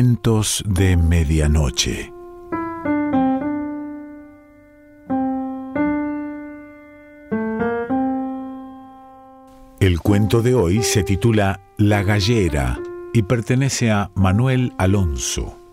De Medianoche. El cuento de hoy se titula La Gallera y pertenece a Manuel Alonso.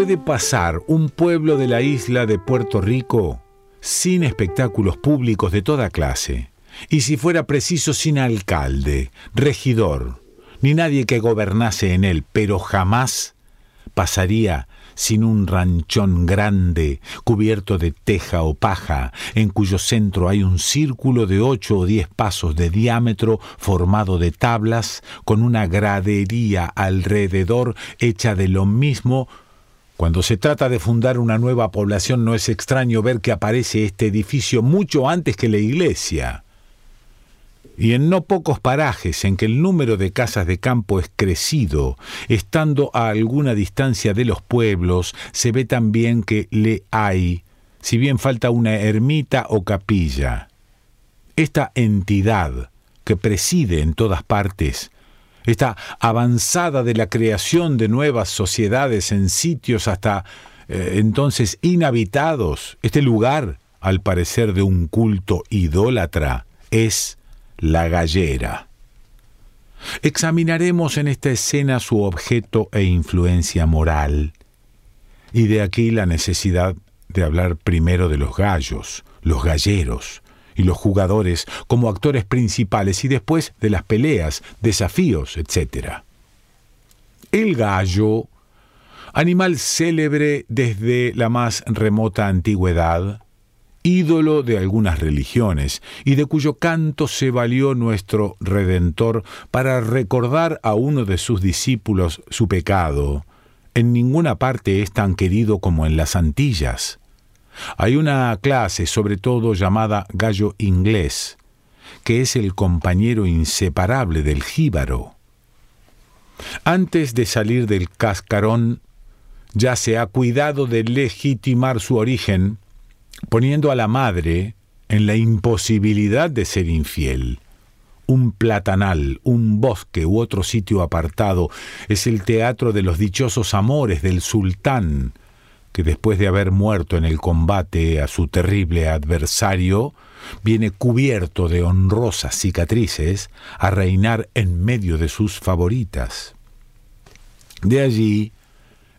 Puede pasar un pueblo de la isla de Puerto Rico sin espectáculos públicos de toda clase, y si fuera preciso sin alcalde, regidor, ni nadie que gobernase en él, pero jamás pasaría sin un ranchón grande, cubierto de teja o paja, en cuyo centro hay un círculo de ocho o diez pasos de diámetro formado de tablas, con una gradería alrededor hecha de lo mismo cuando se trata de fundar una nueva población no es extraño ver que aparece este edificio mucho antes que la iglesia. Y en no pocos parajes en que el número de casas de campo es crecido, estando a alguna distancia de los pueblos, se ve también que le hay, si bien falta una ermita o capilla. Esta entidad que preside en todas partes, esta avanzada de la creación de nuevas sociedades en sitios hasta eh, entonces inhabitados, este lugar, al parecer de un culto idólatra, es la gallera. Examinaremos en esta escena su objeto e influencia moral, y de aquí la necesidad de hablar primero de los gallos, los galleros, y los jugadores como actores principales y después de las peleas, desafíos, etc. El gallo, animal célebre desde la más remota antigüedad, ídolo de algunas religiones, y de cuyo canto se valió nuestro Redentor para recordar a uno de sus discípulos su pecado. En ninguna parte es tan querido como en las Antillas. Hay una clase, sobre todo llamada gallo inglés, que es el compañero inseparable del jíbaro. Antes de salir del cascarón, ya se ha cuidado de legitimar su origen, poniendo a la madre en la imposibilidad de ser infiel. Un platanal, un bosque u otro sitio apartado es el teatro de los dichosos amores del sultán, que después de haber muerto en el combate a su terrible adversario, viene cubierto de honrosas cicatrices a reinar en medio de sus favoritas. De allí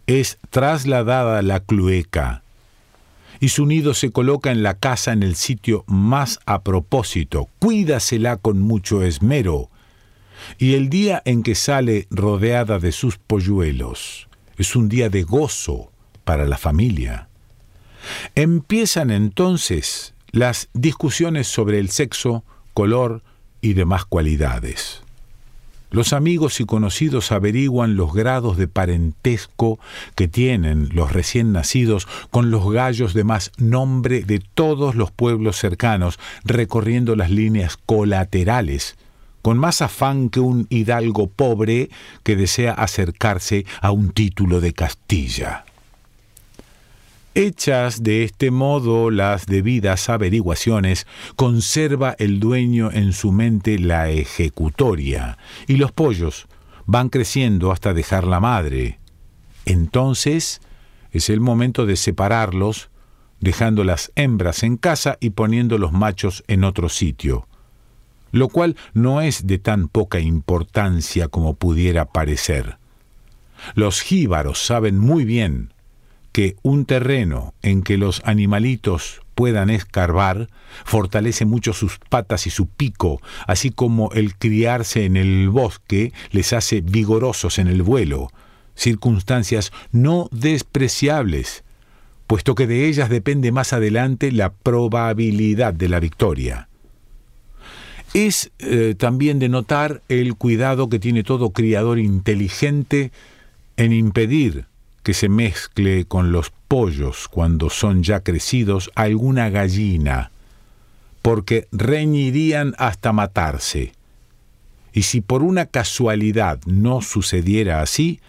es trasladada la clueca, y su nido se coloca en la casa en el sitio más a propósito, cuídasela con mucho esmero, y el día en que sale rodeada de sus polluelos es un día de gozo, para la familia. Empiezan entonces las discusiones sobre el sexo, color y demás cualidades. Los amigos y conocidos averiguan los grados de parentesco que tienen los recién nacidos con los gallos de más nombre de todos los pueblos cercanos, recorriendo las líneas colaterales, con más afán que un hidalgo pobre que desea acercarse a un título de Castilla. Hechas de este modo las debidas averiguaciones, conserva el dueño en su mente la ejecutoria, y los pollos van creciendo hasta dejar la madre. Entonces es el momento de separarlos, dejando las hembras en casa y poniendo los machos en otro sitio, lo cual no es de tan poca importancia como pudiera parecer. Los jíbaros saben muy bien que un terreno en que los animalitos puedan escarbar fortalece mucho sus patas y su pico, así como el criarse en el bosque les hace vigorosos en el vuelo, circunstancias no despreciables, puesto que de ellas depende más adelante la probabilidad de la victoria. Es eh, también de notar el cuidado que tiene todo criador inteligente en impedir que se mezcle con los pollos cuando son ya crecidos alguna gallina, porque reñirían hasta matarse. y si por una casualidad no sucediera así,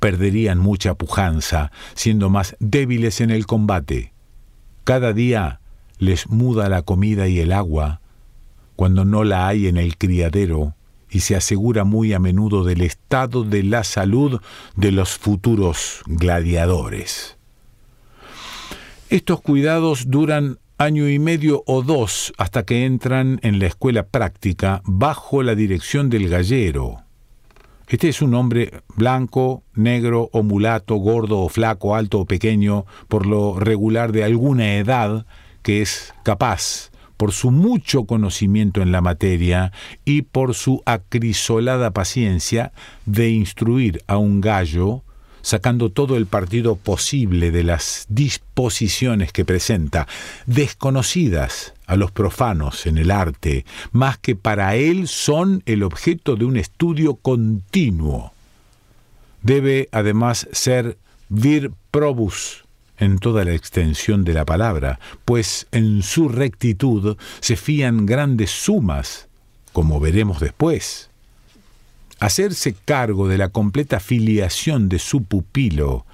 perderían mucha pujanza, siendo más débiles en el combate. Cada día les muda la comida y el agua, cuando no la hay en el criadero, y se asegura muy a menudo del estado de la salud de los futuros gladiadores. Estos cuidados duran año y medio o dos hasta que entran en la escuela práctica bajo la dirección del gallero. Este es un hombre blanco, negro o mulato, gordo o flaco, alto o pequeño, por lo regular de alguna edad, que es capaz, por su mucho conocimiento en la materia y por su acrisolada paciencia, de instruir a un gallo sacando todo el partido posible de las disposiciones que presenta, desconocidas a los profanos en el arte, más que para él son el objeto de un estudio continuo. Debe además ser vir probus en toda la extensión de la palabra, pues en su rectitud se fían grandes sumas, como veremos después. Hacerse cargo de la completa filiación de su pupilo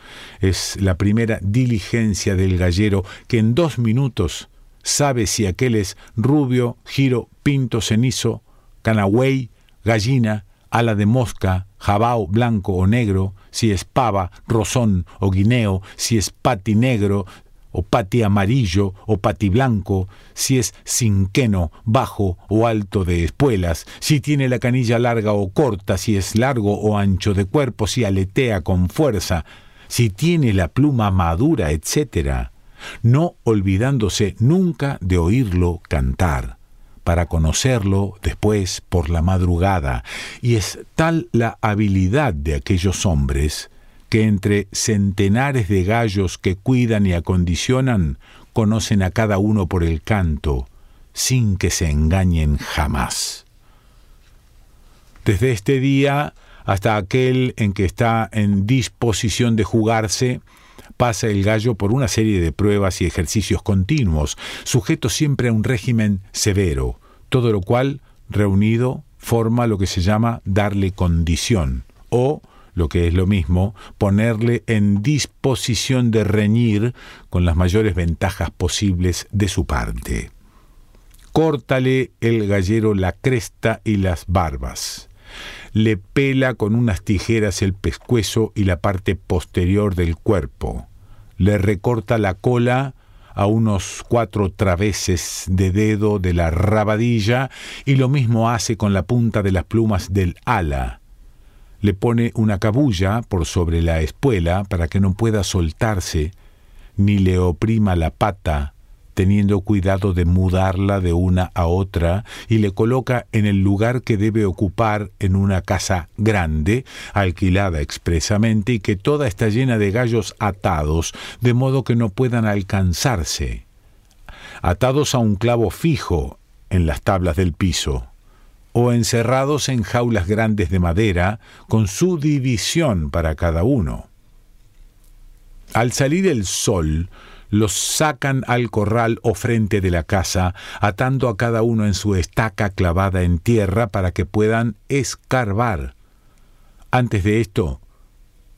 es la primera diligencia del gallero que en dos minutos sabe si aquel es rubio, giro, pinto, cenizo, canagüey, gallina, ala de mosca, jabao blanco o negro, si es pava, rosón o guineo, si es pati negro, o pati amarillo o pati blanco, si es cinqueno, bajo o alto de espuelas, si tiene la canilla larga o corta, si es largo o ancho de cuerpo, si aletea con fuerza, si tiene la pluma madura, etc., no olvidándose nunca de oírlo cantar para conocerlo después por la madrugada, y es tal la habilidad de aquellos hombres que entre centenares de gallos que cuidan y acondicionan, conocen a cada uno por el canto, sin que se engañen jamás. Desde este día hasta aquel en que está en disposición de jugarse, pasa el gallo por una serie de pruebas y ejercicios continuos, sujeto siempre a un régimen severo, todo lo cual, reunido, forma lo que se llama darle condición, o lo que es lo mismo, ponerle en disposición de reñir con las mayores ventajas posibles de su parte. Córtale el gallero la cresta y las barbas. Le pela con unas tijeras el pescuezo y la parte posterior del cuerpo. Le recorta la cola a unos cuatro traveses de dedo de la rabadilla y lo mismo hace con la punta de las plumas del ala le pone una cabulla por sobre la espuela para que no pueda soltarse, ni le oprima la pata, teniendo cuidado de mudarla de una a otra, y le coloca en el lugar que debe ocupar en una casa grande, alquilada expresamente, y que toda está llena de gallos atados, de modo que no puedan alcanzarse, atados a un clavo fijo en las tablas del piso o encerrados en jaulas grandes de madera, con su división para cada uno. Al salir el sol, los sacan al corral o frente de la casa, atando a cada uno en su estaca clavada en tierra para que puedan escarbar. Antes de esto,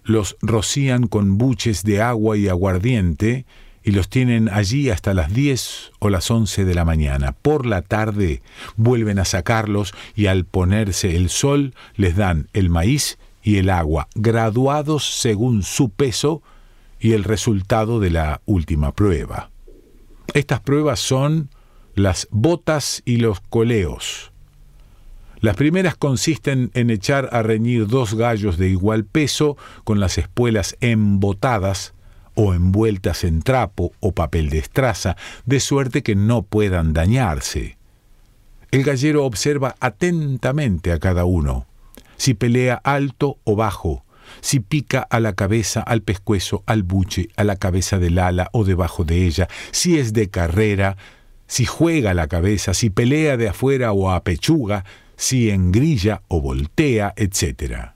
los rocían con buches de agua y aguardiente y los tienen allí hasta las 10 o las 11 de la mañana. Por la tarde vuelven a sacarlos y al ponerse el sol les dan el maíz y el agua, graduados según su peso y el resultado de la última prueba. Estas pruebas son las botas y los coleos. Las primeras consisten en echar a reñir dos gallos de igual peso con las espuelas embotadas o envueltas en trapo o papel de estraza, de suerte que no puedan dañarse. El gallero observa atentamente a cada uno, si pelea alto o bajo, si pica a la cabeza, al pescuezo, al buche, a la cabeza del ala o debajo de ella, si es de carrera, si juega la cabeza, si pelea de afuera o a pechuga, si engrilla o voltea, etc.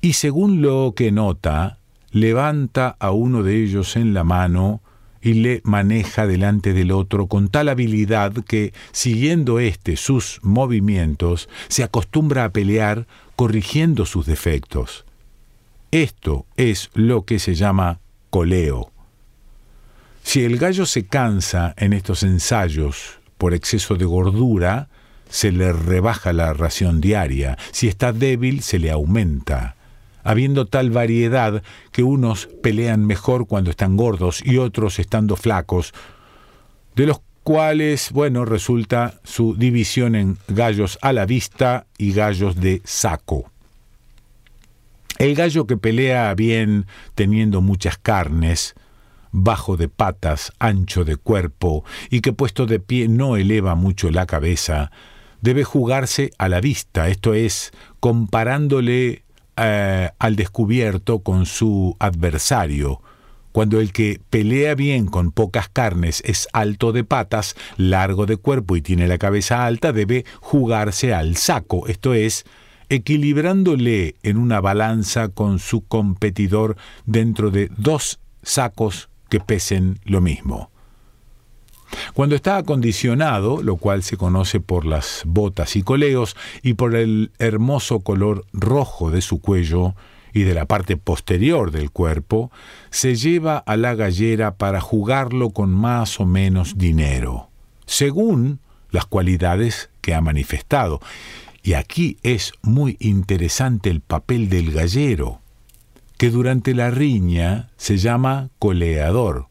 Y según lo que nota, levanta a uno de ellos en la mano y le maneja delante del otro con tal habilidad que, siguiendo éste sus movimientos, se acostumbra a pelear corrigiendo sus defectos. Esto es lo que se llama coleo. Si el gallo se cansa en estos ensayos por exceso de gordura, se le rebaja la ración diaria. Si está débil, se le aumenta. Habiendo tal variedad que unos pelean mejor cuando están gordos y otros estando flacos, de los cuales, bueno, resulta su división en gallos a la vista y gallos de saco. El gallo que pelea bien teniendo muchas carnes, bajo de patas, ancho de cuerpo, y que puesto de pie no eleva mucho la cabeza, debe jugarse a la vista, esto es, comparándole eh, al descubierto con su adversario. Cuando el que pelea bien con pocas carnes es alto de patas, largo de cuerpo y tiene la cabeza alta, debe jugarse al saco, esto es, equilibrándole en una balanza con su competidor dentro de dos sacos que pesen lo mismo. Cuando está acondicionado, lo cual se conoce por las botas y coleos y por el hermoso color rojo de su cuello y de la parte posterior del cuerpo, se lleva a la gallera para jugarlo con más o menos dinero, según las cualidades que ha manifestado. Y aquí es muy interesante el papel del gallero, que durante la riña se llama coleador.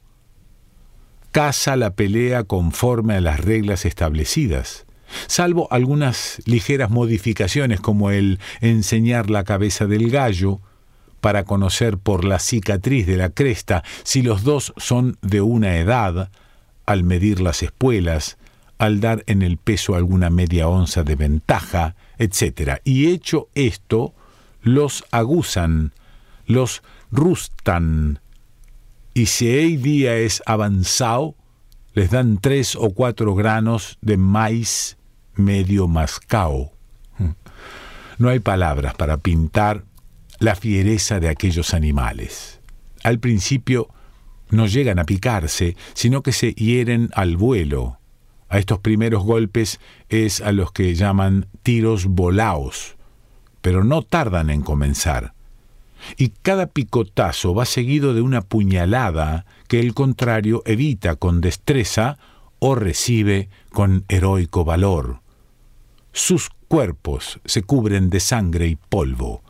Casa la pelea conforme a las reglas establecidas, salvo algunas ligeras modificaciones como el enseñar la cabeza del gallo, para conocer por la cicatriz de la cresta si los dos son de una edad, al medir las espuelas, al dar en el peso alguna media onza de ventaja, etc. Y hecho esto, los aguzan, los rustan, y si el día es avanzado, les dan tres o cuatro granos de maíz medio mascao. No hay palabras para pintar la fiereza de aquellos animales. Al principio no llegan a picarse, sino que se hieren al vuelo. A estos primeros golpes es a los que llaman tiros volaos, pero no tardan en comenzar y cada picotazo va seguido de una puñalada que el contrario evita con destreza o recibe con heroico valor. Sus cuerpos se cubren de sangre y polvo,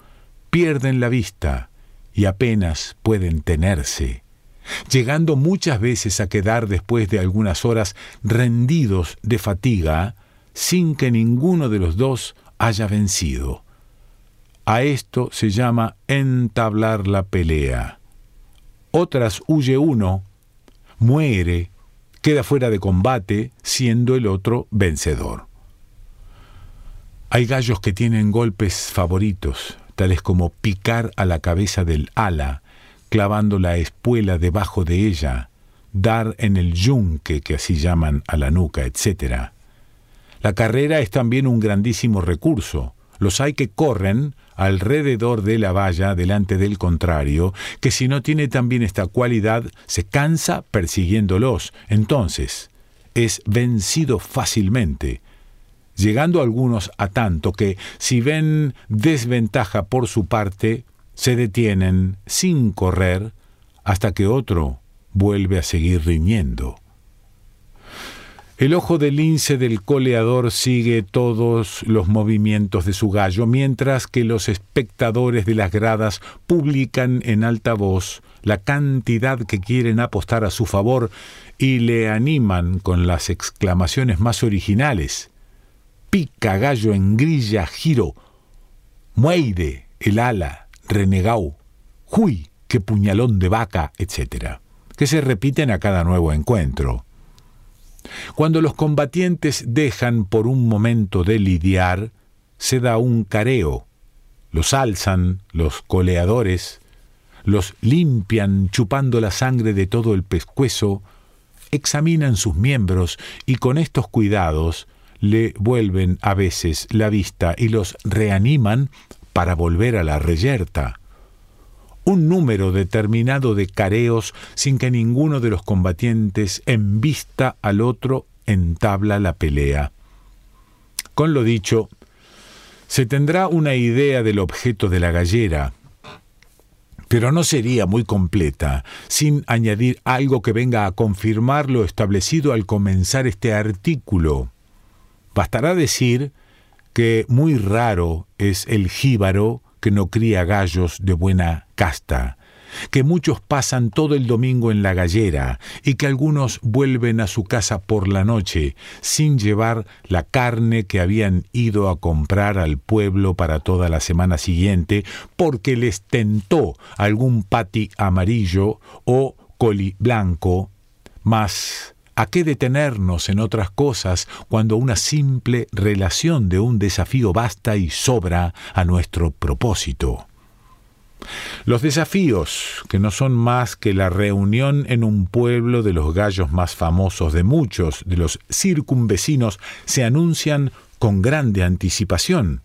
pierden la vista y apenas pueden tenerse, llegando muchas veces a quedar después de algunas horas rendidos de fatiga sin que ninguno de los dos haya vencido. A esto se llama entablar la pelea. Otras huye uno, muere, queda fuera de combate, siendo el otro vencedor. Hay gallos que tienen golpes favoritos, tales como picar a la cabeza del ala, clavando la espuela debajo de ella, dar en el yunque, que así llaman a la nuca, etc. La carrera es también un grandísimo recurso. Los hay que corren alrededor de la valla delante del contrario, que si no tiene también esta cualidad, se cansa persiguiéndolos. Entonces, es vencido fácilmente, llegando algunos a tanto que, si ven desventaja por su parte, se detienen sin correr hasta que otro vuelve a seguir riñendo. El ojo del lince del coleador sigue todos los movimientos de su gallo, mientras que los espectadores de las gradas publican en alta voz la cantidad que quieren apostar a su favor y le animan con las exclamaciones más originales. Pica gallo en grilla giro, mueide el ala, renegau, ¡Huy! qué puñalón de vaca, etc., que se repiten a cada nuevo encuentro. Cuando los combatientes dejan por un momento de lidiar, se da un careo. Los alzan, los coleadores, los limpian chupando la sangre de todo el pescuezo, examinan sus miembros y con estos cuidados le vuelven a veces la vista y los reaniman para volver a la reyerta. un número determinado de careos sin que ninguno de los combatientes vista al otro entabla la pelea. Con lo dicho, se tendrá una idea del objeto de la gallera, pero no sería muy completa sin añadir algo que venga a confirmar lo establecido al comenzar este artículo. Bastará decir que muy raro es el jíbaro que no cría gallos de buena casta, que muchos pasan todo el domingo en la gallera y que algunos vuelven a su casa por la noche sin llevar la carne que habían ido a comprar al pueblo para toda la semana siguiente porque les tentó algún pati amarillo o coli blanco, más ¿A qué detenernos en otras cosas cuando una simple relación de un desafío basta y sobra a nuestro propósito? Los desafíos, que no son más que la reunión en un pueblo de los gallos más famosos de muchos de los circunvecinos, se anuncian con grande anticipación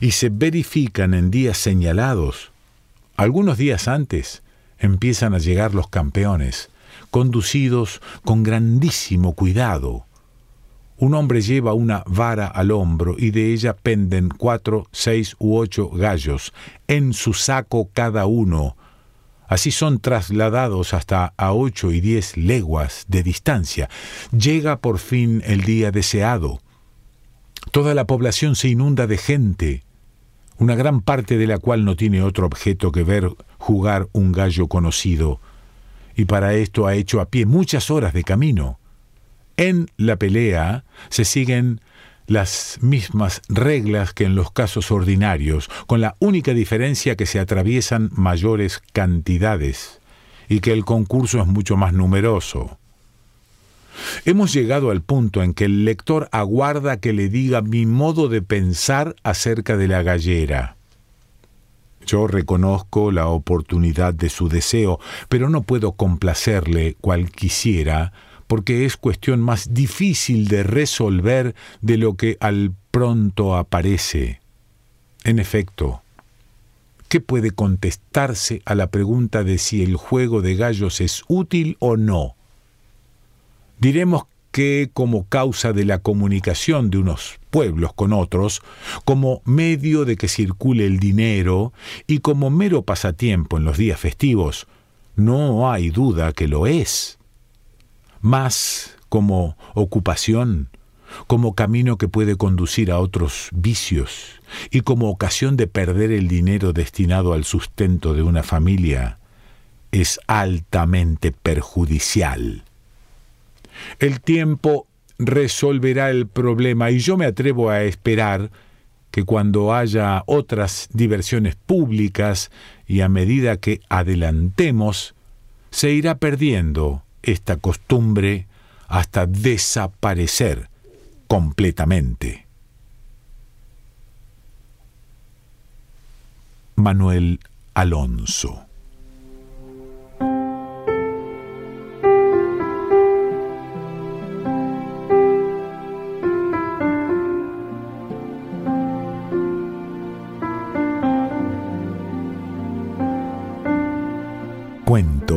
y se verifican en días señalados. Algunos días antes empiezan a llegar los campeones, conducidos con grandísimo cuidado. Un hombre lleva una vara al hombro y de ella penden cuatro, seis u ocho gallos, en su saco cada uno. Así son trasladados hasta a ocho y diez leguas de distancia. Llega por fin el día deseado. Toda la población se inunda de gente, una gran parte de la cual no tiene otro objeto que ver jugar un gallo conocido y para esto ha hecho a pie muchas horas de camino. En la pelea se siguen las mismas reglas que en los casos ordinarios, con la única diferencia que se atraviesan mayores cantidades y que el concurso es mucho más numeroso. Hemos llegado al punto en que el lector aguarda que le diga mi modo de pensar acerca de la gallera. Yo reconozco la oportunidad de su deseo, pero no puedo complacerle cual quisiera, porque es cuestión más difícil de resolver de lo que al pronto aparece. En efecto, ¿qué puede contestarse a la pregunta de si el juego de gallos es útil o no? Diremos que como causa de la comunicación de unos pueblos con otros, como medio de que circule el dinero y como mero pasatiempo en los días festivos, no hay duda que lo es. Más como ocupación, como camino que puede conducir a otros vicios y como ocasión de perder el dinero destinado al sustento de una familia, es altamente perjudicial. El tiempo resolverá el problema y yo me atrevo a esperar que cuando haya otras diversiones públicas y a medida que adelantemos, se irá perdiendo esta costumbre hasta desaparecer completamente. Manuel Alonso